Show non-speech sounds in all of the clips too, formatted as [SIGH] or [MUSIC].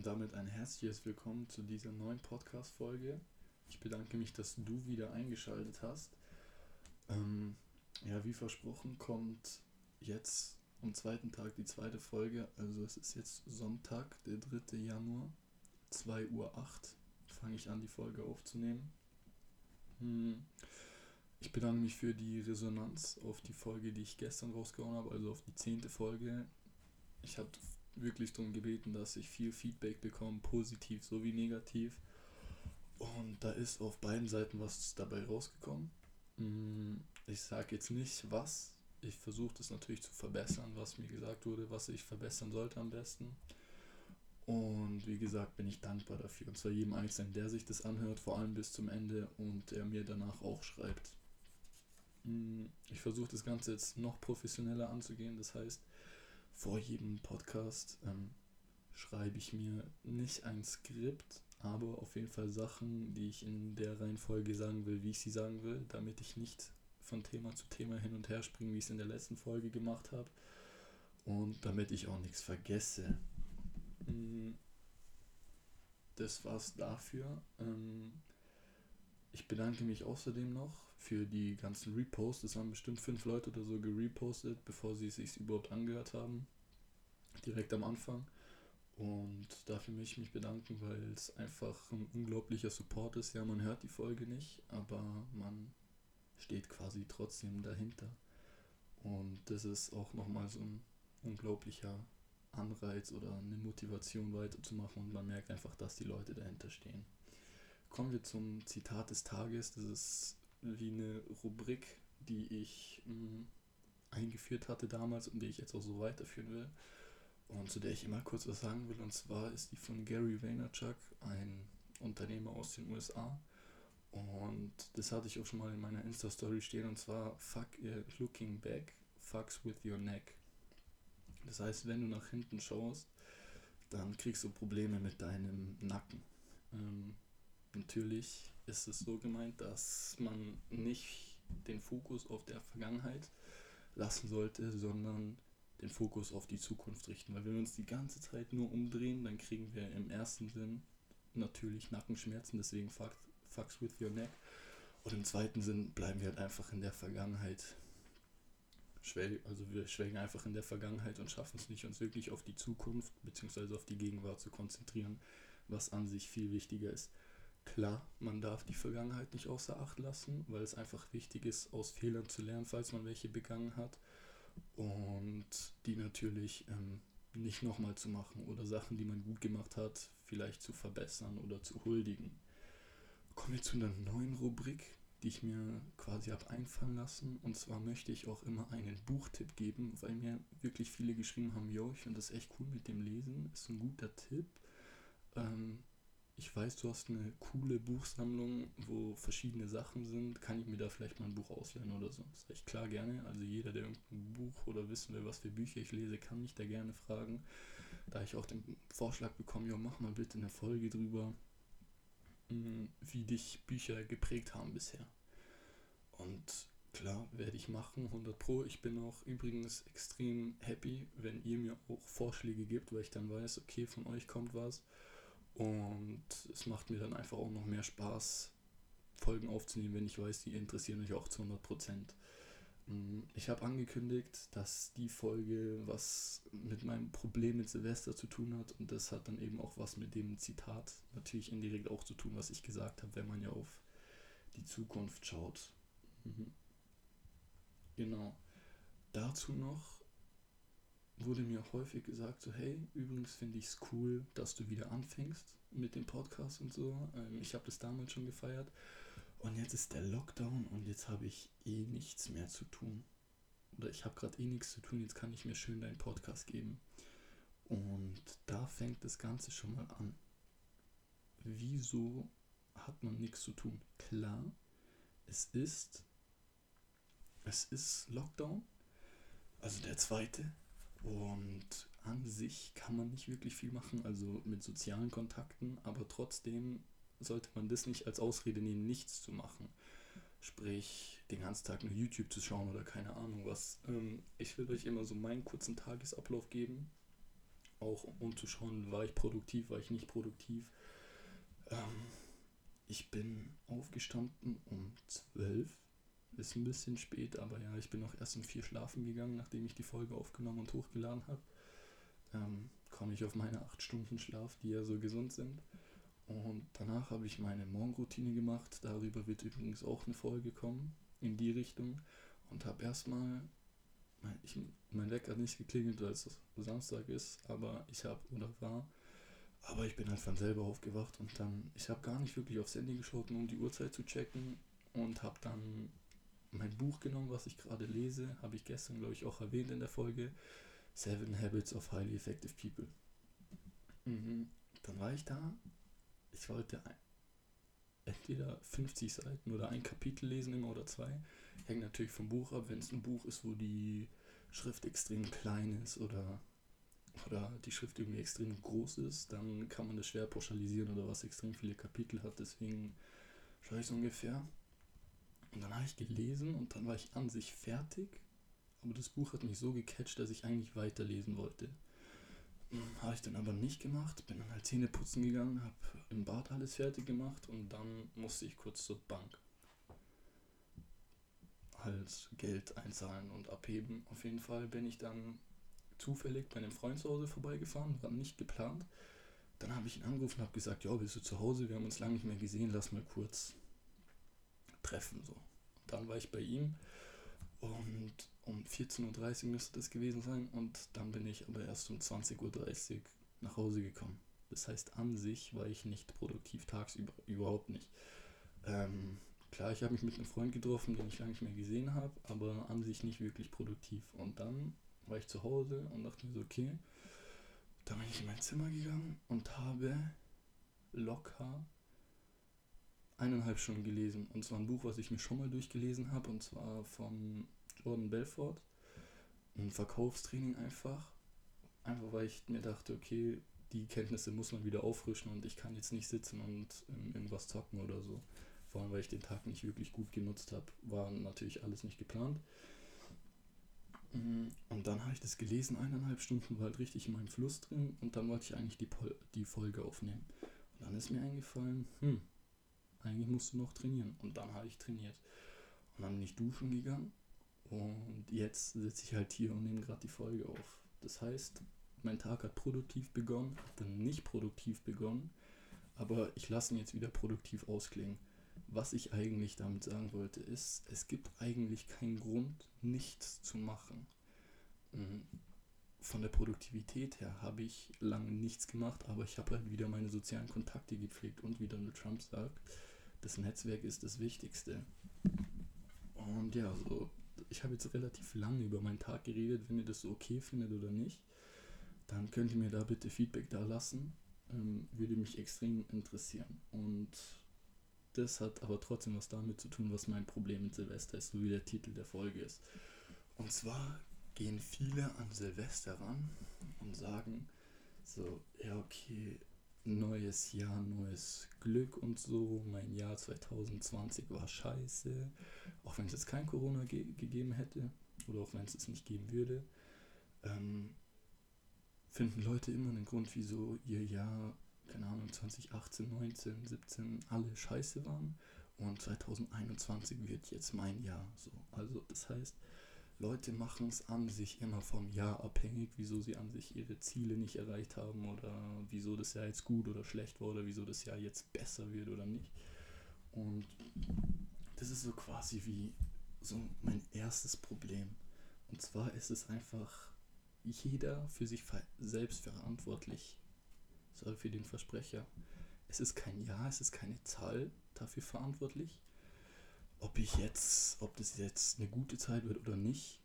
und damit ein herzliches Willkommen zu dieser neuen Podcast-Folge. Ich bedanke mich, dass du wieder eingeschaltet hast. Ähm, ja, wie versprochen kommt jetzt am zweiten Tag die zweite Folge. Also es ist jetzt Sonntag, der 3. Januar, 2.08 Uhr fange ich an, die Folge aufzunehmen. Hm. Ich bedanke mich für die Resonanz auf die Folge, die ich gestern rausgehauen habe, also auf die zehnte Folge. Ich habe wirklich darum gebeten, dass ich viel Feedback bekomme, positiv sowie negativ. Und da ist auf beiden Seiten was dabei rausgekommen. Hm, ich sage jetzt nicht was. Ich versuche das natürlich zu verbessern, was mir gesagt wurde, was ich verbessern sollte am besten. Und wie gesagt, bin ich dankbar dafür. Und zwar jedem Einzelnen, der sich das anhört, vor allem bis zum Ende und der mir danach auch schreibt. Hm, ich versuche das Ganze jetzt noch professioneller anzugehen. Das heißt, vor jedem Podcast ähm, schreibe ich mir nicht ein Skript, aber auf jeden Fall Sachen, die ich in der Reihenfolge sagen will, wie ich sie sagen will, damit ich nicht von Thema zu Thema hin und her springe, wie ich es in der letzten Folge gemacht habe. Und damit ich auch nichts vergesse. Hm, das war's dafür. Ähm, ich bedanke mich außerdem noch für die ganzen Reposts. Es haben bestimmt fünf Leute oder so gerepostet, bevor sie es sich überhaupt angehört haben. Direkt am Anfang. Und dafür möchte ich mich bedanken, weil es einfach ein unglaublicher Support ist. Ja, man hört die Folge nicht, aber man steht quasi trotzdem dahinter. Und das ist auch nochmal so ein unglaublicher Anreiz oder eine Motivation weiterzumachen und man merkt einfach, dass die Leute dahinter stehen. Kommen wir zum Zitat des Tages. Das ist wie eine Rubrik, die ich mh, hm, eingeführt hatte damals und die ich jetzt auch so weiterführen will. Und zu der ich immer kurz was sagen will. Und zwar ist die von Gary Vaynerchuk, ein Unternehmer aus den USA. Und das hatte ich auch schon mal in meiner Insta-Story stehen. Und zwar, fuck your looking back, fucks with your neck. Das heißt, wenn du nach hinten schaust, dann kriegst du Probleme mit deinem Nacken. Ähm, Natürlich ist es so gemeint, dass man nicht den Fokus auf der Vergangenheit lassen sollte, sondern den Fokus auf die Zukunft richten. Weil wenn wir uns die ganze Zeit nur umdrehen, dann kriegen wir im ersten Sinn natürlich Nackenschmerzen, deswegen fuck, fucks with your neck. Und im zweiten Sinn bleiben wir halt einfach in der Vergangenheit. Also wir schwelgen einfach in der Vergangenheit und schaffen es nicht, uns wirklich auf die Zukunft bzw. auf die Gegenwart zu konzentrieren, was an sich viel wichtiger ist. Klar, man darf die Vergangenheit nicht außer Acht lassen, weil es einfach wichtig ist, aus Fehlern zu lernen, falls man welche begangen hat. Und die natürlich ähm, nicht nochmal zu machen oder Sachen, die man gut gemacht hat, vielleicht zu verbessern oder zu huldigen. Kommen wir zu einer neuen Rubrik, die ich mir quasi habe einfallen lassen. Und zwar möchte ich auch immer einen Buchtipp geben, weil mir wirklich viele geschrieben haben, yo, ich finde das echt cool mit dem Lesen, ist ein guter Tipp. Ähm, ich weiß, du hast eine coole Buchsammlung, wo verschiedene Sachen sind, kann ich mir da vielleicht mal ein Buch ausleihen oder so? Sag ich klar gerne. Also jeder, der irgendein Buch oder wissen will, was für Bücher ich lese, kann mich da gerne fragen. Da ich auch den Vorschlag bekomme, ja, mach mal bitte eine Folge drüber, hm, wie dich Bücher geprägt haben bisher. Und klar, werde ich machen, 100 Pro. Ich bin auch übrigens extrem happy, wenn ihr mir auch Vorschläge gibt, weil ich dann weiß, okay, von euch kommt was und es macht mir dann einfach auch noch mehr Spaß, Folgen aufzunehmen, wenn ich weiß, die interessieren euch auch zu 100%. Mm, ich habe angekündigt, dass die Folge was mit meinem Problem mit Silvester zu tun hat und das hat dann eben auch was mit dem Zitat natürlich indirekt auch zu tun, was ich gesagt habe, wenn man ja auf die Zukunft schaut. Mhm. Genau. Dazu noch wurde mir häufig gesagt, so hey, übrigens finde ich es cool, dass du wieder anfängst mit dem Podcast und so. Ähm, ich habe das damals schon gefeiert. Und jetzt ist der Lockdown und jetzt habe ich eh nichts mehr zu tun. Oder ich habe gerade eh nichts zu tun, jetzt kann ich mir schön deinen Podcast geben. Und da fängt das Ganze schon mal an. Wieso hat man nichts zu tun? Klar, es ist, es ist Lockdown, also der zweite, und an sich kann man nicht wirklich viel machen, also mit sozialen Kontakten, aber trotzdem sollte man das nicht als Ausrede nehmen, nichts zu machen. Sprich, den ganzen Tag nur YouTube zu schauen oder keine Ahnung was. Ähm, ich will euch immer so meinen kurzen Tagesablauf geben. auch um zu schauen, war ich produktiv, war ich nicht produktiv. Ähm, ich bin aufgestanden um 12. Ist ein bisschen spät, aber ja, ich bin auch erst um 4 schlafen gegangen, nachdem ich die Folge aufgenommen und hochgeladen habe. Ähm, komme ich auf meine 8 Stunden Schlaf, die ja so gesund sind. Und danach habe ich meine Morgenroutine gemacht. Darüber wird übrigens auch eine Folge kommen, in die Richtung. Und habe erstmal, mein, ich, mein Wecker hat nicht geklingelt, weil es Samstag ist, aber ich habe, oder war, aber ich bin halt von selber aufgewacht und dann, ich habe gar nicht wirklich aufs Handy geschaut, um die Uhrzeit zu checken und habe dann mein Buch genommen, was ich gerade lese, habe ich gestern, glaube ich, auch erwähnt in der Folge, Seven Habits of Highly Effective People. Mhm. Dann war ich da, ich wollte entweder 50 Seiten oder ein Kapitel lesen immer oder zwei. Hängt natürlich vom Buch ab, wenn es ein Buch ist, wo die Schrift extrem klein ist oder oder die Schrift irgendwie extrem groß ist, dann kann man das schwer pauschalisieren oder was extrem viele Kapitel hat. Deswegen schaue ich so ungefähr. Und dann habe ich gelesen und dann war ich an sich fertig. Aber das Buch hat mich so gecatcht, dass ich eigentlich weiterlesen wollte. Hm, habe ich dann aber nicht gemacht, bin dann halt Zähne putzen gegangen, habe im Bad alles fertig gemacht und dann musste ich kurz zur Bank. Halt Geld einzahlen und abheben. Auf jeden Fall bin ich dann zufällig bei einem Freund zu Hause vorbeigefahren, war nicht geplant. Dann habe ich ihn angerufen und habe gesagt, ja, bist du zu Hause? Wir haben uns lange nicht mehr gesehen, lass mal kurz treffen. So. Dann war ich bei ihm und um 14.30 Uhr müsste das gewesen sein und dann bin ich aber erst um 20.30 Uhr nach Hause gekommen. Das heißt, an sich war ich nicht produktiv tagsüber, überhaupt nicht. Ähm, klar, ich habe mich mit einem Freund getroffen, den ich lange nicht mehr gesehen habe, aber an sich nicht wirklich produktiv. Und dann war ich zu Hause und dachte mir so, okay. Dann bin ich in mein Zimmer gegangen und habe locker eineinhalb Stunden gelesen. Und zwar ein Buch, was ich mir schon mal durchgelesen habe, und zwar von Jordan Belfort. Ein Verkaufstraining einfach. Einfach weil ich mir dachte, okay, die Kenntnisse muss man wieder auffrischen und ich kann jetzt nicht sitzen und ähm, irgendwas zocken oder so. Vor allem, weil ich den Tag nicht wirklich gut genutzt habe. War natürlich alles nicht geplant. Mhm. Und dann habe ich das gelesen, eineinhalb Stunden, war halt richtig in meinem Fluss drin und dann wollte ich eigentlich die, Pol die Folge aufnehmen. Und dann ist mir eingefallen, hm, eigentlich musst du noch trainieren. Und dann habe ich trainiert. Und dann bin ich duschen gegangen und jetzt sitze ich halt hier und nehme gerade die Folge auf. Das heißt, mein Tag hat produktiv begonnen, hat dann nicht produktiv begonnen, aber ich lasse ihn jetzt wieder produktiv ausklingen was ich eigentlich damit sagen wollte, ist, es gibt eigentlich keinen Grund, nichts zu machen. Mhm. Von der Produktivität her habe ich lange nichts gemacht, aber ich habe halt wieder meine sozialen Kontakte gepflegt und wie Donald Trump sagt, das Netzwerk ist das Wichtigste. Und ja, so, ich habe jetzt relativ lange über meinen Tag geredet. Wenn ihr das so okay findet oder nicht, dann könnt ihr mir da bitte Feedback da lassen. Ähm, würde mich extrem interessieren. Und das hat aber trotzdem was damit zu tun, was mein Problem mit Silvester ist, so wie der Titel der Folge ist. Und zwar gehen viele an Silvester ran und sagen so, ja okay, neues Jahr, neues Glück und so, mein Jahr 2020 war scheiße, auch wenn es jetzt kein Corona ge gegeben hätte oder auch wenn es es nicht geben würde, ähm, finden Leute immer einen Grund, wieso ihr Jahr keine Ahnung, 2018, 19, 17 alle scheiße waren. Und 2021 wird jetzt mein Jahr. So. Also das heißt, Leute machen es an sich immer vom Jahr abhängig, wieso sie an sich ihre Ziele nicht erreicht haben oder wieso das Jahr jetzt gut oder schlecht war oder wieso das Jahr jetzt besser wird oder nicht. Und das ist so quasi wie so mein erstes Problem. Und zwar ist es einfach jeder für sich selbst verantwortlich, sorry für den Versprecher. Es ist kein Jahr, es ist keine Zahl dafür verantwortlich. Ob ich jetzt, ob das jetzt eine gute Zeit wird oder nicht,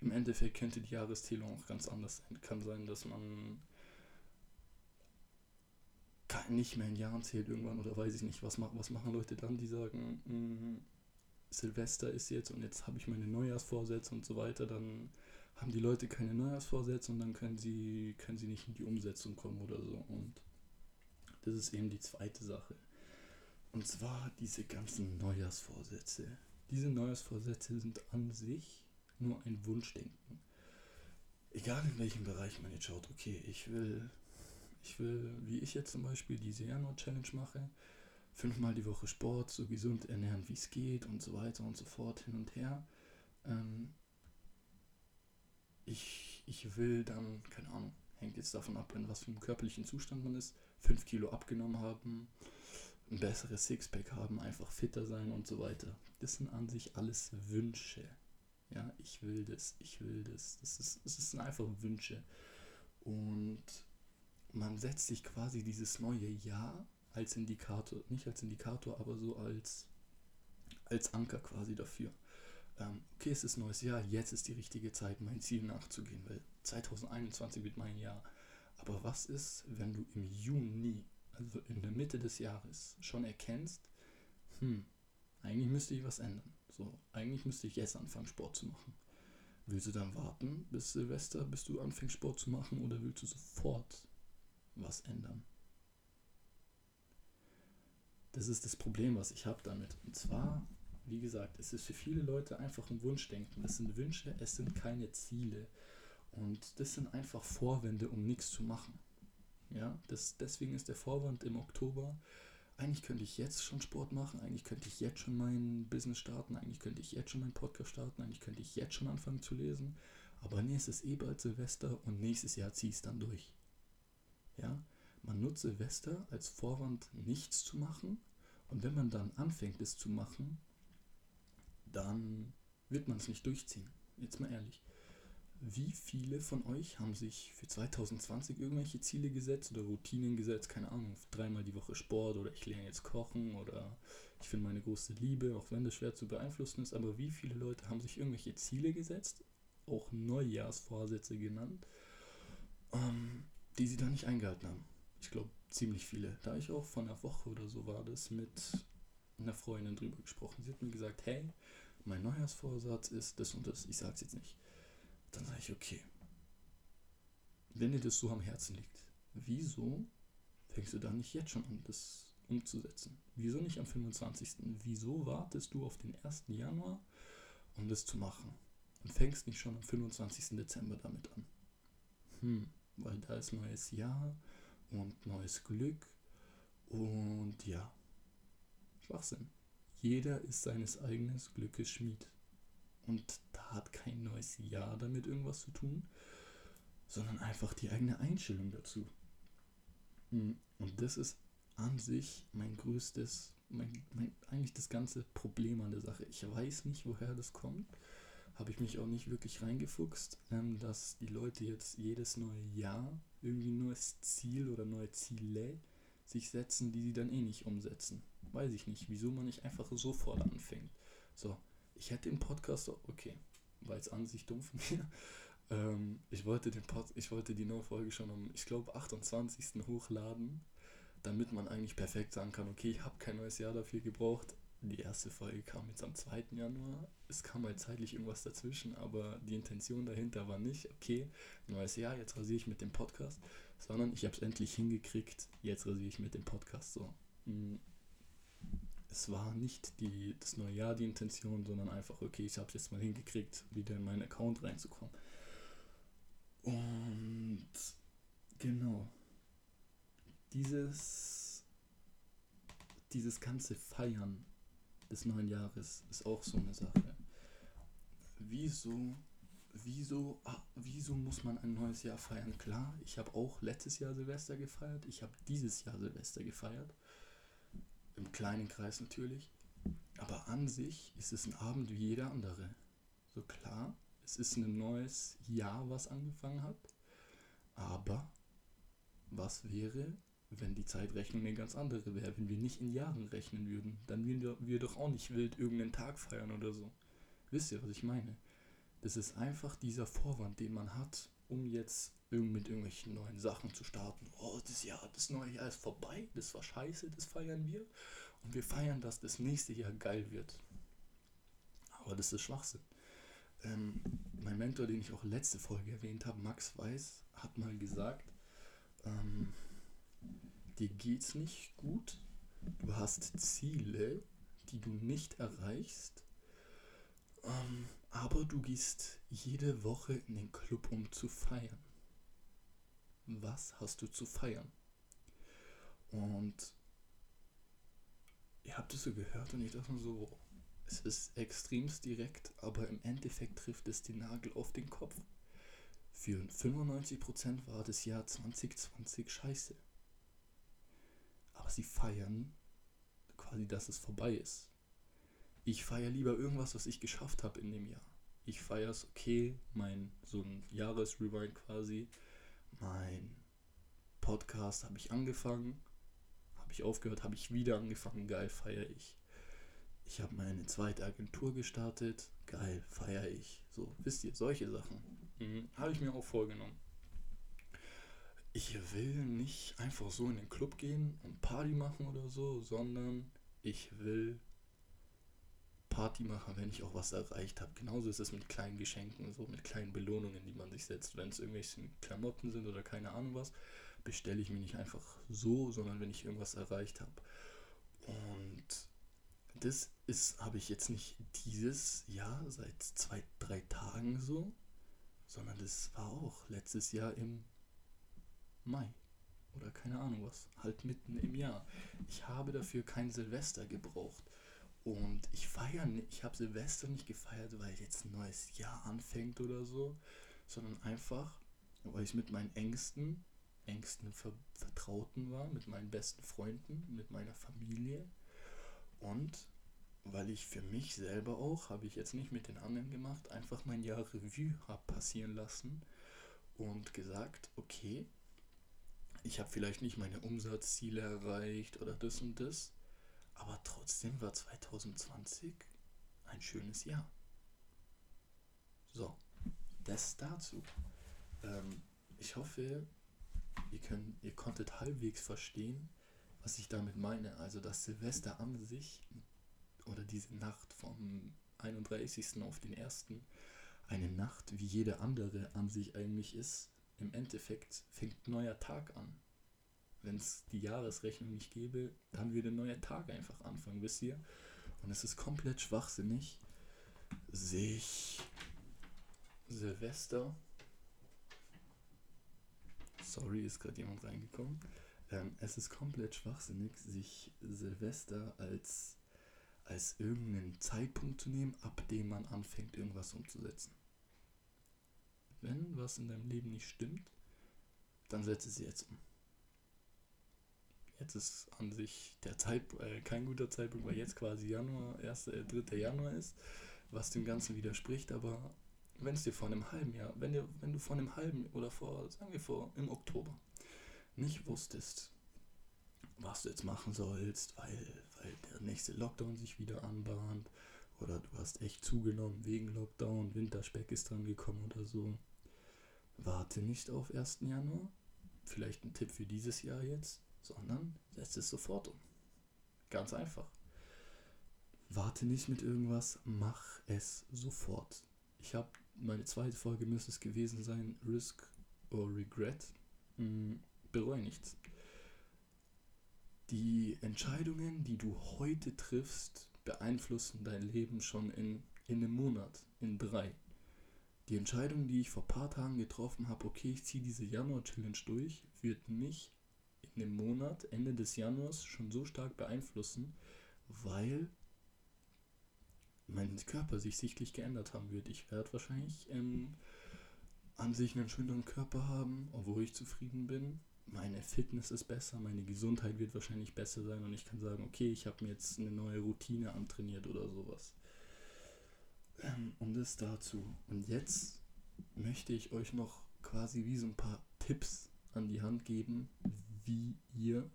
im Endeffekt könnte die Jahreszählung auch ganz anders sein. Kann sein, dass man nicht mehr in Jahren zählt irgendwann oder weiß ich nicht. Was, was machen Leute dann, die sagen, mm, Silvester ist jetzt und jetzt habe ich meine Neujahrsvorsätze und so weiter, dann haben die Leute keine Neujahrsvorsätze und dann können sie, können sie nicht in die Umsetzung kommen oder so. Und das ist eben die zweite Sache. Und zwar diese ganzen Neujahrsvorsätze. Diese Neujahrsvorsätze sind an sich nur ein Wunschdenken. egal in welchem Bereich man jetzt schaut, okay, ich will, ich will, wie ich jetzt zum Beispiel diese Januar-Challenge mache, fünfmal die Woche Sport, so gesund ernähren, wie es geht und so weiter und so fort, hin und her. Ähm, ich, ich will dann, keine Ahnung, hängt jetzt davon ab, in was für einem körperlichen Zustand man ist, 5 Kilo abgenommen haben, ein besseres Sixpack haben, einfach fitter sein und so weiter. Das sind an sich alles Wünsche. Ja, ich will das, ich will das. Das ist, das sind einfach Wünsche. Und man setzt sich quasi dieses neue Jahr als Indikator, nicht als Indikator, aber so als, als Anker quasi dafür. Ähm, okay, es ist neues Jahr, jetzt ist die richtige Zeit, mein Ziel nachzugehen, weil 2021 wird mein Jahr. Aber was ist, wenn du im Juni, also in der Mitte des Jahres, schon erkennst, hm, eigentlich müsste ich was ändern. So, eigentlich müsste ich jetzt anfangen, Sport zu machen. Willst du dann warten bis Silvester, bis du anfängst, Sport zu machen, oder willst du sofort was ändern? Das ist das Problem, was ich habe damit. Und zwar, wie gesagt, es ist für viele Leute einfach ein Wunschdenken. Das sind Wünsche, es sind keine Ziele. Und das sind einfach Vorwände, um nichts zu machen. Ja, das, deswegen ist der Vorwand im Oktober, eigentlich könnte ich jetzt schon Sport machen, eigentlich könnte ich jetzt schon mein Business starten, eigentlich könnte ich jetzt schon meinen Podcast starten, eigentlich könnte ich jetzt schon anfangen zu lesen. Aber nee, es ist eh bald Silvester und nächstes Jahr ziehe ich es dann durch. Ja, man nutzt Silvester als Vorwand, nichts zu machen. Und wenn man dann anfängt, es zu machen, dann wird man es nicht durchziehen. Jetzt mal ehrlich. Wie viele von euch haben sich für 2020 irgendwelche Ziele gesetzt oder Routinen gesetzt? Keine Ahnung, dreimal die Woche Sport oder ich lerne jetzt kochen oder ich finde meine große Liebe, auch wenn das schwer zu beeinflussen ist. Aber wie viele Leute haben sich irgendwelche Ziele gesetzt, auch Neujahrsvorsätze genannt, ähm, die sie dann nicht eingehalten haben? Ich glaube, ziemlich viele. Da ich auch von einer Woche oder so war das mit einer Freundin drüber gesprochen. Sie hat mir gesagt, hey, mein Neujahrsvorsatz ist das und das. Ich sag's jetzt nicht dann sage ich, okay, wenn dir das so am Herzen liegt, wieso fängst du dann nicht jetzt schon an, das umzusetzen? Wieso nicht am 25.? Wieso wartest du auf den 1. Januar, um das zu machen? Und fängst nicht schon am 25. Dezember damit an? Hm, weil da ist neues Jahr und neues Glück und ja, Schwachsinn. Jeder ist seines eigenen Glückes Schmied. Und da hat kein neues Jahr damit irgendwas zu tun, sondern einfach die eigene Einstellung dazu. Hm, und das ist an sich mein größtes, mein, mein, eigentlich das ganze Problem an der Sache. Ich weiß nicht, woher das kommt. Habe ich mich auch nicht wirklich reingefuchst, ähm, dass die Leute jetzt jedes neue Jahr irgendwie ein neues Ziel oder neue Ziele sich setzen, die sie dann eh nicht umsetzen. Weiß ich nicht, wieso man nicht einfach sofort anfängt. So, ich hätte den Podcast, okay, war jetzt an sich dumm von mir. Ähm, ich, wollte den Pod, ich wollte die neue Folge schon am, ich glaube, 28. hochladen, damit man eigentlich perfekt sagen kann, okay, ich habe kein neues Jahr dafür gebraucht. Die erste Folge kam jetzt am 2. Januar. Es kam halt zeitlich irgendwas dazwischen, aber die Intention dahinter war nicht, okay, neues Jahr, jetzt rasiere ich mit dem Podcast, sondern ich habe es endlich hingekriegt, jetzt rasiere ich mit dem Podcast so. Hm, es war nicht die, das neue Jahr die Intention, sondern einfach, okay, ich habe es jetzt mal hingekriegt, wieder in meinen Account reinzukommen. Und genau, dieses, dieses ganze Feiern des neuen Jahres ist auch so eine Sache. Wieso, wieso, ah, wieso muss man ein neues Jahr feiern? Klar, ich habe auch letztes Jahr Silvester gefeiert, ich habe dieses Jahr Silvester gefeiert im kleinen Kreis natürlich. Aber an sich ist es ein Abend wie jeder andere. So klar, es ist ein neues Jahr, was angefangen hat. Aber was wäre, wenn die Zeitrechnung eine ganz andere wäre, wenn wir nicht in Jahren rechnen würden? Dann würden wir doch auch nicht wild irgendeinen Tag feiern oder so. Wisst ihr, was ich meine? Das ist einfach dieser Vorwand, den man hat, um jetzt mit irgendwelchen neuen Sachen zu starten. Oh, das Jahr, das neue Jahr ist vorbei, das war scheiße, das feiern wir. Und wir feiern, dass das nächste Jahr geil wird. Aber das ist Schwachsinn. Ähm, mein Mentor, den ich auch letzte Folge erwähnt habe, Max Weiß, hat mal gesagt, ähm, dir geht's nicht gut, du hast Ziele, die du nicht erreichst, ähm, aber du gehst jede Woche in den Club, um zu feiern. Was hast du zu feiern? Und ihr habt es so gehört und ich dachte mir so, es ist extremst direkt, aber im Endeffekt trifft es den Nagel auf den Kopf. Für 95% war das Jahr 2020 scheiße. Aber sie feiern quasi, dass es vorbei ist. Ich feiere lieber irgendwas, was ich geschafft habe in dem Jahr. Ich feiere es, okay, mein so ein Jahresrewind quasi. Mein Podcast habe ich angefangen, habe ich aufgehört, habe ich wieder angefangen, geil feiere ich. Ich habe meine zweite Agentur gestartet, geil feiere ich. So, wisst ihr, solche Sachen mhm. habe ich mir auch vorgenommen. Ich will nicht einfach so in den Club gehen und Party machen oder so, sondern ich will Party machen, wenn ich auch was erreicht habe. Genauso ist es mit kleinen Geschenken, so mit kleinen Belohnungen, die man sich setzt. Wenn es irgendwelche Klamotten sind oder keine Ahnung was, bestelle ich mir nicht einfach so, sondern wenn ich irgendwas erreicht habe. Und das ist, habe ich jetzt nicht dieses Jahr seit zwei, drei Tagen so, sondern das war auch letztes Jahr im Mai oder keine Ahnung was, halt mitten im Jahr. Ich habe dafür kein Silvester gebraucht. Und ich feiere nicht, ich habe Silvester nicht gefeiert, weil jetzt ein neues Jahr anfängt oder so, sondern einfach, weil ich mit meinen engsten, engsten Ver Vertrauten war, mit meinen besten Freunden, mit meiner Familie. Und weil ich für mich selber auch, habe ich jetzt nicht mit den anderen gemacht, einfach mein Jahr Revue habe passieren lassen und gesagt, okay, ich habe vielleicht nicht meine Umsatzziele erreicht oder das und das, aber trotzdem war 2020 ein schönes Jahr. So, das dazu. Ähm, ich hoffe, ihr, könnt, ihr konntet halbwegs verstehen, was ich damit meine. Also, dass Silvester an sich oder diese Nacht vom 31. auf den 1. eine Nacht wie jede andere an sich eigentlich ist, im Endeffekt fängt neuer Tag an. Wenn es die Jahresrechnung nicht gäbe, dann würde ein neuer Tag einfach anfangen, wisst ihr? Und es ist komplett schwachsinnig, sich Silvester. Sorry, ist gerade jemand reingekommen. Ähm, es ist komplett schwachsinnig, sich Silvester als, als irgendeinen Zeitpunkt zu nehmen, ab dem man anfängt, irgendwas umzusetzen. Wenn was in deinem Leben nicht stimmt, dann setze sie jetzt um. Jetzt ist an sich der Zeitpunkt äh, kein guter Zeitpunkt, weil jetzt quasi Januar, 1., äh, 3. Januar ist, was dem Ganzen widerspricht, aber wenn es dir vor einem halben Jahr, wenn, dir, wenn du vor einem halben oder vor, sagen wir vor, im Oktober nicht wusstest, was du jetzt machen sollst, weil, weil der nächste Lockdown sich wieder anbahnt oder du hast echt zugenommen wegen Lockdown, Winterspeck ist dran gekommen oder so, warte nicht auf 1. Januar. Vielleicht ein Tipp für dieses Jahr jetzt, sondern setz es sofort um. Ganz einfach. Warte nicht mit irgendwas, mach es sofort. Ich habe meine zweite Folge müsste es gewesen sein, Risk or Regret. Hm, bereue nichts. Die Entscheidungen, die du heute triffst, beeinflussen dein Leben schon in, in einem Monat, in drei. Die Entscheidung, die ich vor ein paar Tagen getroffen habe, okay, ich ziehe diese Januar-Challenge durch, wird mich in dem Monat, Ende des Januars, schon so stark beeinflussen, weil mein Körper sich sichtlich geändert haben wird. Ich werde wahrscheinlich ähm, an sich einen schöneren Körper haben, obwohl ich zufrieden bin. Meine Fitness ist besser, meine Gesundheit wird wahrscheinlich besser sein und ich kann sagen, okay, ich habe mir jetzt eine neue Routine antrainiert oder sowas. Ähm, und das dazu. Und jetzt möchte ich euch noch quasi wie so ein paar Tipps an die Hand geben, wie ihr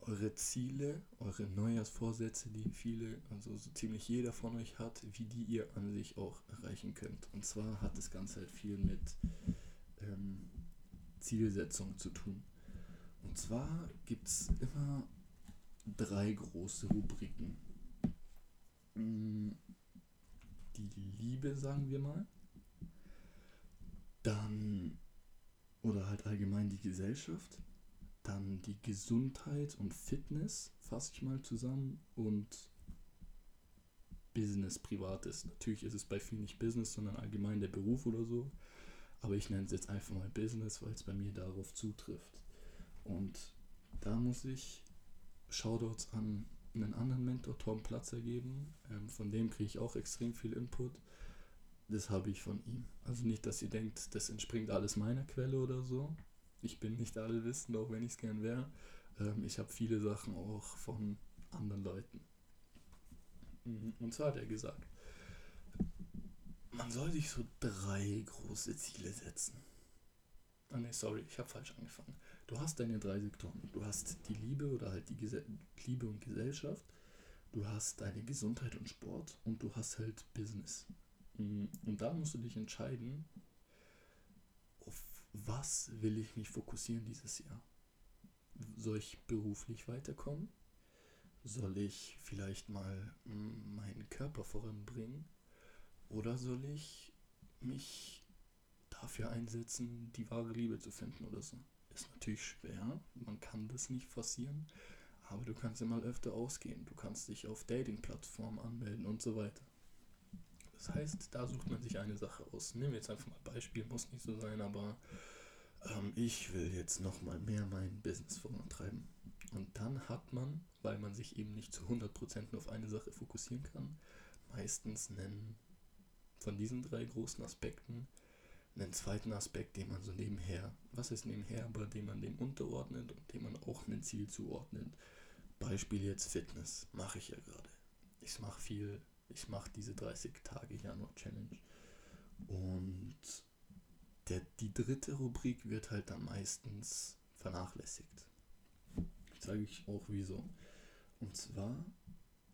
eure Ziele, eure Neujahrsvorsätze, die viele, also so ziemlich jeder von euch hat, wie die ihr an sich auch erreichen könnt. Und zwar hat das Ganze halt viel mit ähm, Zielsetzung zu tun. Und zwar gibt es immer drei große Rubriken. Mm, die Liebe, sagen wir mal. Dann, oder halt allgemein die Gesellschaft. Dann die Gesundheit und Fitness, fasse ich mal zusammen. Und Business privat ist. Natürlich ist es bei vielen nicht Business, sondern allgemein der Beruf oder so. Aber ich nenne es jetzt einfach mal Business, weil es bei mir darauf zutrifft. Und da muss ich Shoutouts an einen anderen Mentor, Tom Platzer, geben. Ähm, von dem kriege ich auch extrem viel Input. Das habe ich von ihm. Also nicht, dass ihr denkt, das entspringt alles meiner Quelle oder so. Ich bin nicht alle wissen, auch wenn ich es gern wäre. Ähm, ich habe viele Sachen auch von anderen Leuten. Mhm. Und zwar hat er gesagt, man soll sich so drei große Ziele setzen. Ah ne, sorry, ich habe falsch angefangen. Du hast deine drei Sektoren. Du hast die Liebe oder halt die Gese Liebe und Gesellschaft. Du hast deine Gesundheit und Sport und du hast halt Business. Mhm. Und da musst du dich entscheiden, auf was will ich mich fokussieren dieses Jahr. Soll ich beruflich weiterkommen? Soll ich vielleicht mal mm, meinen Körper voranbringen? Oder soll ich mich dafür einsetzen, die wahre Liebe zu finden oder so? Ist natürlich schwer, man kann das nicht forcieren, aber du kannst ja mal öfter ausgehen, du kannst dich auf Dating-Plattformen anmelden und so weiter. Das heißt, da sucht man sich eine Sache aus. Nehmen wir jetzt einfach mal Beispiel, muss nicht so sein, aber ähm, ich will jetzt nochmal mehr mein Business vorantreiben. Und dann hat man, weil man sich eben nicht zu 100% nur auf eine Sache fokussieren kann, meistens einen von diesen drei großen Aspekten einen zweiten Aspekt, den man so nebenher, was ist nebenher, aber den man dem unterordnet und dem man auch ein Ziel zuordnet. Beispiel jetzt Fitness, mache ich ja gerade. Ich mache viel, ich mache diese 30 Tage Januar Challenge. Und der, die dritte Rubrik wird halt dann meistens vernachlässigt. Zeige ich auch wieso. Und zwar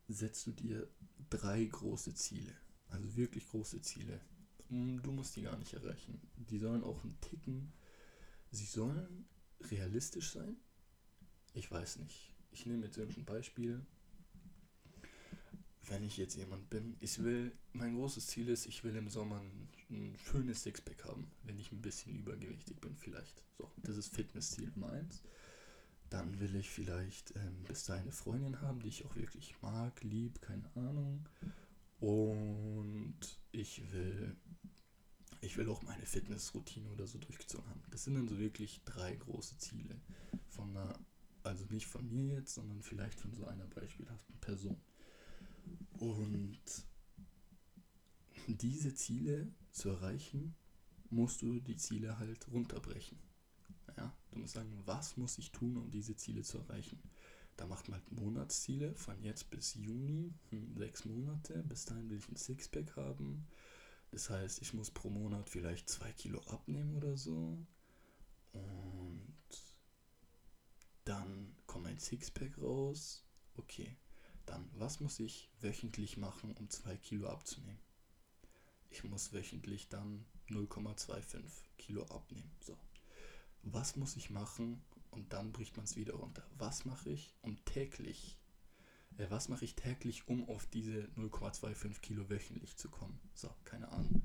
setzt du dir drei große Ziele. Also wirklich große Ziele. Mm, du musst die gar nicht erreichen. Die sollen auch einen Ticken. Sie sollen realistisch sein. Ich weiß nicht. Ich nehme jetzt irgendein Beispiel. Wenn ich jetzt jemand bin, ich will, mein großes Ziel ist, ich will im Sommer ein, ein schönes Sixpack haben, wenn ich ein bisschen übergewichtig bin, vielleicht. So, das ist Fitnessziel 1. Dann will ich vielleicht ähm, bis dahin eine Freundin haben, die ich auch wirklich mag, lieb, keine Ahnung. Und ich will, ich will auch meine Fitnessroutine oder so durchgezogen haben. Das sind dann so wirklich drei große Ziele. Von einer, also nicht von mir jetzt, sondern vielleicht von so einer beispielhaften Person. Und diese Ziele zu erreichen, musst du die Ziele halt runterbrechen. Ja, du musst sagen, was muss ich tun, um diese Ziele zu erreichen? Da macht man halt Monatsziele von jetzt bis Juni, hm, sechs Monate. Bis dahin will ich ein Sixpack haben. Das heißt, ich muss pro Monat vielleicht zwei Kilo abnehmen oder so. Und dann kommt ein Sixpack raus. Okay, dann was muss ich wöchentlich machen, um zwei Kilo abzunehmen? Ich muss wöchentlich dann 0,25 Kilo abnehmen. So. Was muss ich machen, und dann bricht man es wieder runter. Was mache ich, um täglich, äh, was mache ich täglich, um auf diese 0,25 Kilo wöchentlich zu kommen? So, keine Ahnung.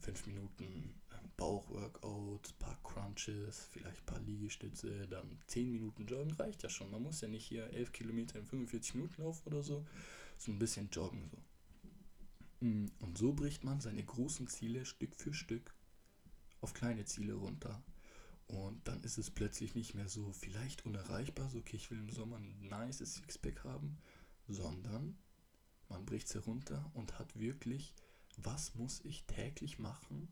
5 Minuten ähm, Bauchworkout, paar Crunches, vielleicht paar Liegestütze, dann 10 Minuten Joggen reicht ja schon. Man muss ja nicht hier 11 Kilometer in 45 Minuten laufen oder so. So ein bisschen joggen so. Mm, und so bricht man seine großen Ziele Stück für Stück auf kleine Ziele runter. Und dann ist es plötzlich nicht mehr so vielleicht unerreichbar, so okay, ich will im Sommer ein nice Sixpack haben, sondern man bricht es herunter und hat wirklich, was muss ich täglich machen,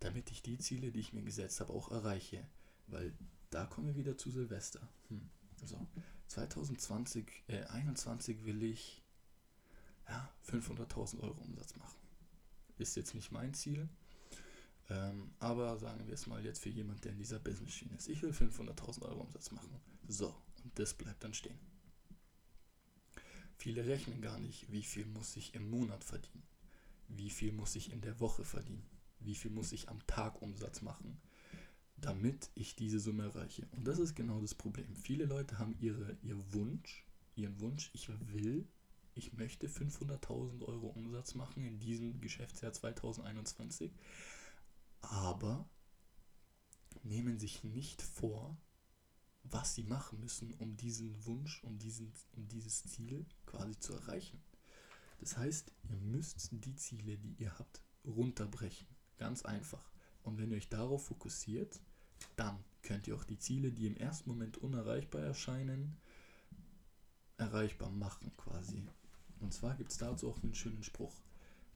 damit ich die Ziele, die ich mir gesetzt habe, auch erreiche. Weil da kommen wir wieder zu Silvester. Hm. So, 2020, äh, 21 will ich ja, 500.000 Euro Umsatz machen. Ist jetzt nicht mein Ziel, ähm, aber sagen wir es mal jetzt für jemanden, der in dieser Business-Schiene ist. Ich will 500.000 Euro Umsatz machen. So, und das bleibt dann stehen. Viele rechnen gar nicht, wie viel muss ich im Monat verdienen. Wie viel muss ich in der Woche verdienen. Wie viel muss ich am Tag Umsatz machen, damit ich diese Summe erreiche. Und das ist genau das Problem. Viele Leute haben ihre, ihr Wunsch, ihren Wunsch, ich will, ich möchte 500.000 Euro Umsatz machen in diesem Geschäftsjahr 2021 aber nehmen sich nicht vor, was sie machen müssen, um diesen Wunsch, um, diesen, um dieses Ziel quasi zu erreichen. Das heißt, ihr müsst die Ziele, die ihr habt, runterbrechen. Ganz einfach. Und wenn ihr euch darauf fokussiert, dann könnt ihr auch die Ziele, die im ersten Moment unerreichbar erscheinen, erreichbar machen quasi. Und zwar gibt es dazu auch einen schönen Spruch.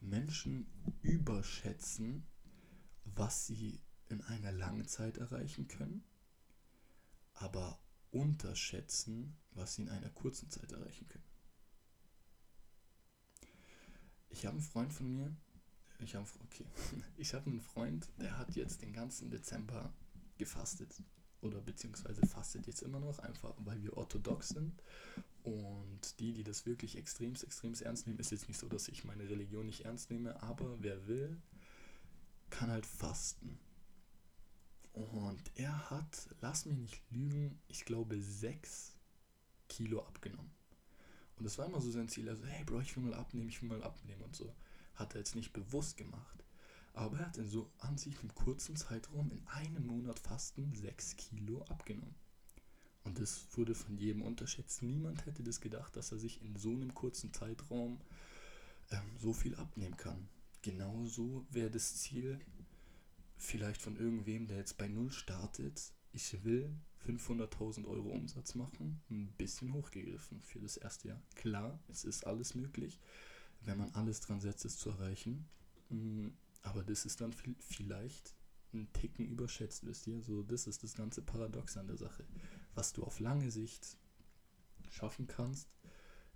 Menschen überschätzen, was sie in einer langen Zeit erreichen können, aber unterschätzen, was sie in einer kurzen Zeit erreichen können. Ich habe einen Freund von mir, ich habe okay, [LAUGHS] ich habe einen Freund, der hat jetzt den ganzen Dezember gefastet oder beziehungsweise fastet jetzt immer noch, einfach weil wir orthodox sind. Und die, die das wirklich extremst, extremst ernst nehmen, ist jetzt nicht so, dass ich meine Religion nicht ernst nehme, aber wer will, kann halt fasten. Und er hat, lass mich nicht lügen, ich glaube 6 Kilo abgenommen. Und das war immer so sein Ziel, also hey Bro, ich will mal abnehmen, ich will mal abnehmen und so. Hat er jetzt nicht bewusst gemacht. Aber er hat in so an sich einem kurzen Zeitraum in einem Monat Fasten 6 Kilo abgenommen. Und das wurde von jedem unterschätzt. Niemand hätte das gedacht, dass er sich in so einem kurzen Zeitraum ähm, so viel abnehmen kann. Genauso wäre das Ziel vielleicht von irgendwem, der jetzt bei Null startet. Ich will 500.000 Euro Umsatz machen, ein bisschen hochgegriffen für das erste Jahr. Klar, es ist alles möglich, wenn man alles dran setzt, es zu erreichen. Mm, aber das ist dann vielleicht ein Ticken überschätzt, wisst ihr? So, das ist das ganze Paradox an der Sache. Was du auf lange Sicht schaffen kannst,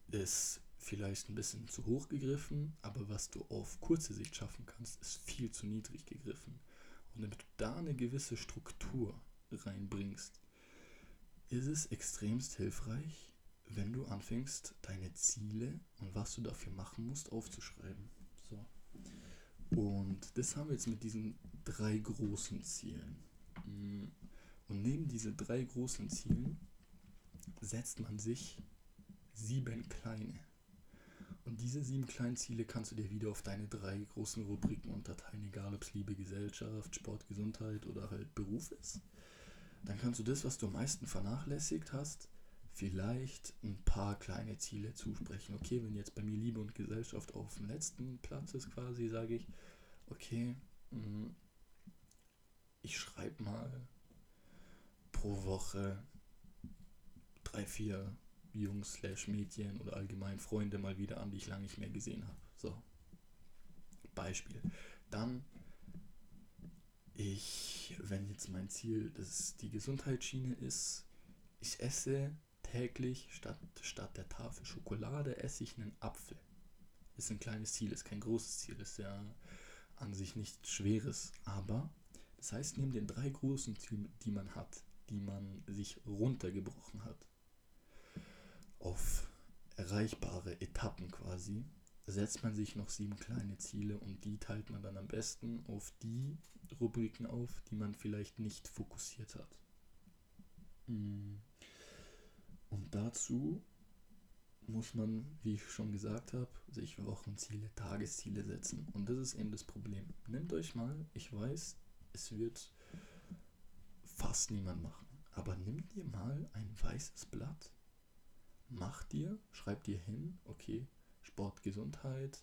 ist vielleicht ein bisschen zu hoch gegriffen, aber was du auf kurze Sicht schaffen kannst, ist viel zu niedrig gegriffen. Und damit du da eine gewisse Struktur reinbringst, ist es extremst hilfreich, wenn du anfängst, deine Ziele und was du dafür machen musst, aufzuschreiben. So. Und das haben wir jetzt mit diesen drei großen Zielen. Mm. Und neben diese drei großen Zielen setzt man sich sieben kleine. Und diese sieben kleinen Ziele kannst du dir wieder auf deine drei großen Rubriken unterteilen, egal ob es Liebe, Gesellschaft, Sport, Gesundheit oder halt Beruf ist. Dann kannst du das, was du am meisten vernachlässigt hast, vielleicht ein paar kleine Ziele zusprechen. Okay, wenn jetzt bei mir Liebe und Gesellschaft auf dem letzten Platz ist quasi, sage ich, okay, mm, ich schreibe mal pro Woche drei, vier Jungs slash Mädchen oder allgemein Freunde mal wieder an, die ich lange nicht mehr gesehen habe. So. Beispiel. Dann ich, wenn jetzt mein Ziel das die Gesundheitsschiene ist, ich esse täglich statt, statt der Tafel Schokolade esse ich einen Apfel. Ist ein kleines Ziel, ist kein großes Ziel, ist ja an sich nichts Schweres. Aber das heißt, neben den drei großen Zielen, die man hat, die man sich runtergebrochen hat, auf erreichbare Etappen quasi, setzt man sich noch sieben kleine Ziele und die teilt man dann am besten auf die Rubriken auf, die man vielleicht nicht fokussiert hat. Mm. Und dazu muss man, wie ich schon gesagt habe, sich Wochenziele, Tagesziele setzen. Und das ist eben das Problem. Nehmt euch mal, ich weiß, es wird fast niemand machen, aber nehmt ihr mal ein weißes Blatt, macht dir, schreibt dir hin, okay, Sport, Gesundheit,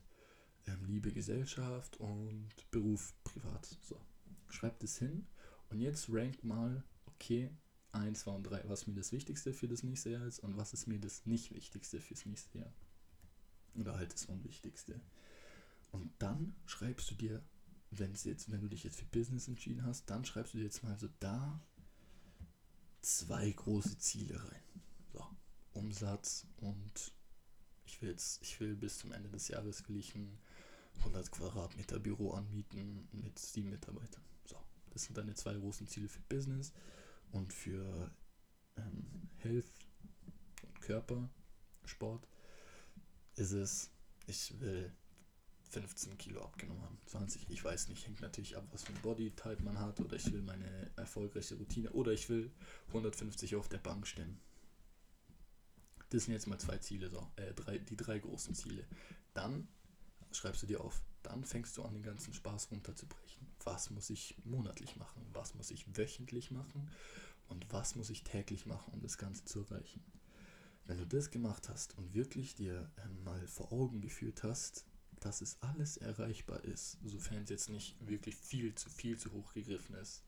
ähm, Liebe, Gesellschaft und Beruf, Privat. So, schreibt es hin und jetzt rankt mal, okay, 1, 2 und 3, was mir das Wichtigste für das nächste Jahr ist und was ist mir das nicht Wichtigste fürs nächste Jahr. Oder halt das Unwichtigste. Und dann schreibst du dir, wenn jetzt, wenn du dich jetzt für Business entschieden hast, dann schreibst du dir jetzt mal so da zwei große Ziele rein. So, Umsatz und ich will jetzt, ich will bis zum Ende des Jahres will ich ein 100 Quadratmeter Büro anmieten mit sieben Mitarbeitern. So, das sind deine zwei großen Ziele für Business und für ähm, Health und Körper, Sport ist es, ich will 15 Kilo abgenommen haben, 20, ich weiß nicht, hängt natürlich ab, was für ein Bodytype man hat oder ich will meine erfolgreiche Routine oder ich will 150 auf der Bank stemmen. Das sind jetzt mal zwei Ziele, so, äh, drei, die drei großen Ziele. Dann schreibst du dir auf, dann fängst du an, den ganzen Spaß runterzubrechen. Was muss ich monatlich machen? Was muss ich wöchentlich machen? Und was muss ich täglich machen, um das Ganze zu erreichen? Wenn du das gemacht hast und wirklich dir ähm, mal vor Augen geführt hast, dass es alles erreichbar ist, sofern es jetzt nicht wirklich viel zu viel zu hoch gegriffen ist,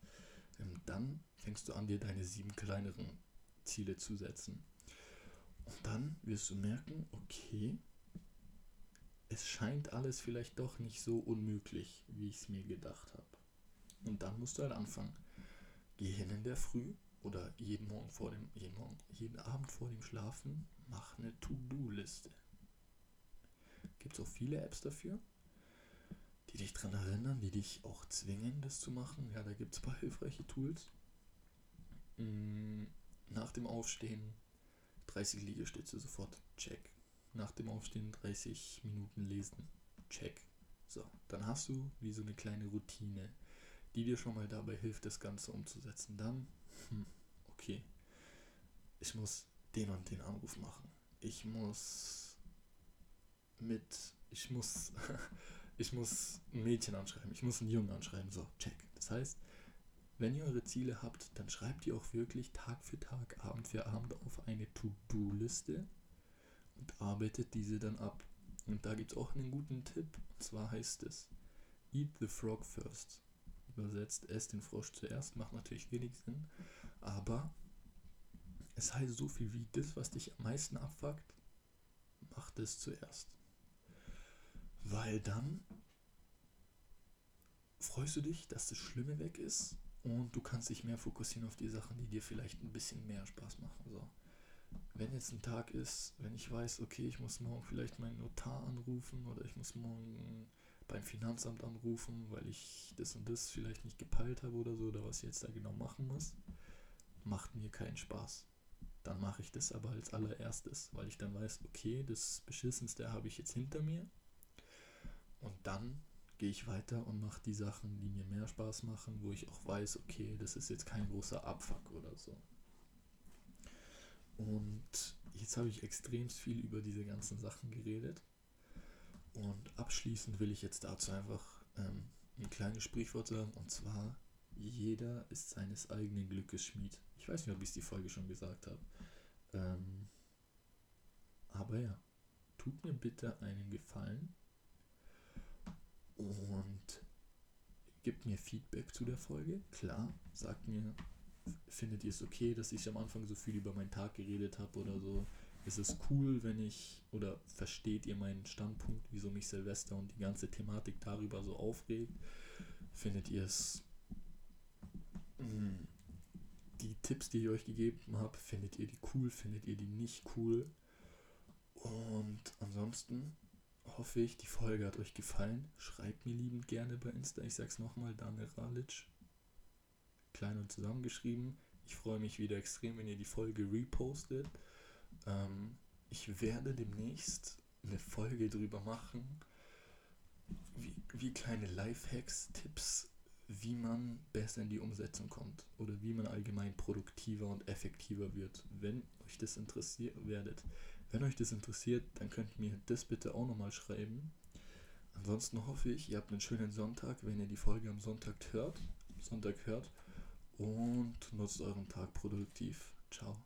ähm, dann fängst du an, dir deine sieben kleineren Ziele zu setzen. Und dann wirst du merken, okay, es scheint alles vielleicht doch nicht so unmöglich, wie ich es mir gedacht habe. Und dann musst du halt anfangen. Geh hin in der Früh oder jeden Morgen vor dem, jeden Morgen, jeden Abend vor dem Schlafen, mach eine To-Do-Liste. Gibt es auch viele Apps dafür, die dich daran erinnern, die dich auch zwingen, das zu machen. Ja, da gibt es ein paar [LAUGHS] hilfreiche Tools. Mm, nach dem Aufstehen 30 Liegestütze sofort, check. Nach dem Aufstehen 30 Minuten lesen, check. So, dann hast du wie so eine kleine Routine, die dir schon mal dabei hilft, das Ganze umzusetzen. Dann, hm, okay, ich muss den und den Anruf machen. Ich muss mit, ich muss, [LAUGHS] ich muss ein Mädchen anschreiben, ich muss einen Jungen anschreiben. So, check. Das heißt, wenn ihr eure Ziele habt, dann schreibt ihr auch wirklich Tag für Tag, Abend für Abend auf eine To-Do-Liste arbeitet diese dann ab. Und da gibt es auch einen guten Tipp, und zwar heißt es, Eat the Frog first. Übersetzt, esst den Frosch zuerst, macht natürlich wenig Sinn, aber es heißt so viel wie das, was dich am meisten abfuckt, macht es zuerst. Weil dann freust du dich, dass das Schlimme weg ist und du kannst dich mehr fokussieren auf die Sachen, die dir vielleicht ein bisschen mehr Spaß machen. So. Wenn jetzt ein Tag ist, wenn ich weiß, okay, ich muss morgen vielleicht meinen Notar anrufen oder ich muss morgen beim Finanzamt anrufen, weil ich das und das vielleicht nicht gepeilt habe oder so, oder was ich jetzt da genau machen muss, macht mir keinen Spaß. Dann mache ich das aber als allererstes, weil ich dann weiß, okay, das Beschissenste habe ich jetzt hinter mir. Und dann gehe ich weiter und mache die Sachen, die mir mehr Spaß machen, wo ich auch weiß, okay, das ist jetzt kein großer Abfuck oder so. Und jetzt habe ich extrem viel über diese ganzen Sachen geredet. Und abschließend will ich jetzt dazu einfach ähm, ein kleines Sprichwort sagen, und zwar, jeder ist seines eigenen Glückes Schmied. Ich weiß nicht, ob ich es die Folge schon gesagt habe. Ähm, aber ja, tut mir bitte einen Gefallen und gebt mir Feedback zu der Folge. Klar, sagt mir, findet ihr es okay, dass ich am Anfang so viel über meinen Tag geredet habe oder so. Ist es cool, wenn ich, oder versteht ihr meinen Standpunkt, wieso mich Silvester und die ganze Thematik darüber so aufregt? Findet ihr es, hm, die Tipps, die ich euch gegeben habe, findet ihr die cool, findet ihr die nicht cool? Und ansonsten hoffe ich, die Folge hat euch gefallen. Schreibt mir liebend gerne bei Insta. Ich sag's nochmal, Daniel Ralic. Klein und zusammengeschrieben. Ich freue mich wieder extrem, wenn ihr die Folge repostet. Ähm, ich werde demnächst eine Folge drüber machen, wie, wie kleine Lifehacks, Tipps, wie man besser in die Umsetzung kommt oder wie man allgemein produktiver und effektiver wird, wenn euch das interessiert werdet. Wenn euch das interessiert, dann könnt ihr mir das bitte auch nochmal schreiben. Ansonsten hoffe ich, ihr habt einen schönen Sonntag, wenn ihr die Folge am Sonntag hört. Sonntag hört und nutzt euren Tag produktiv. Ciao.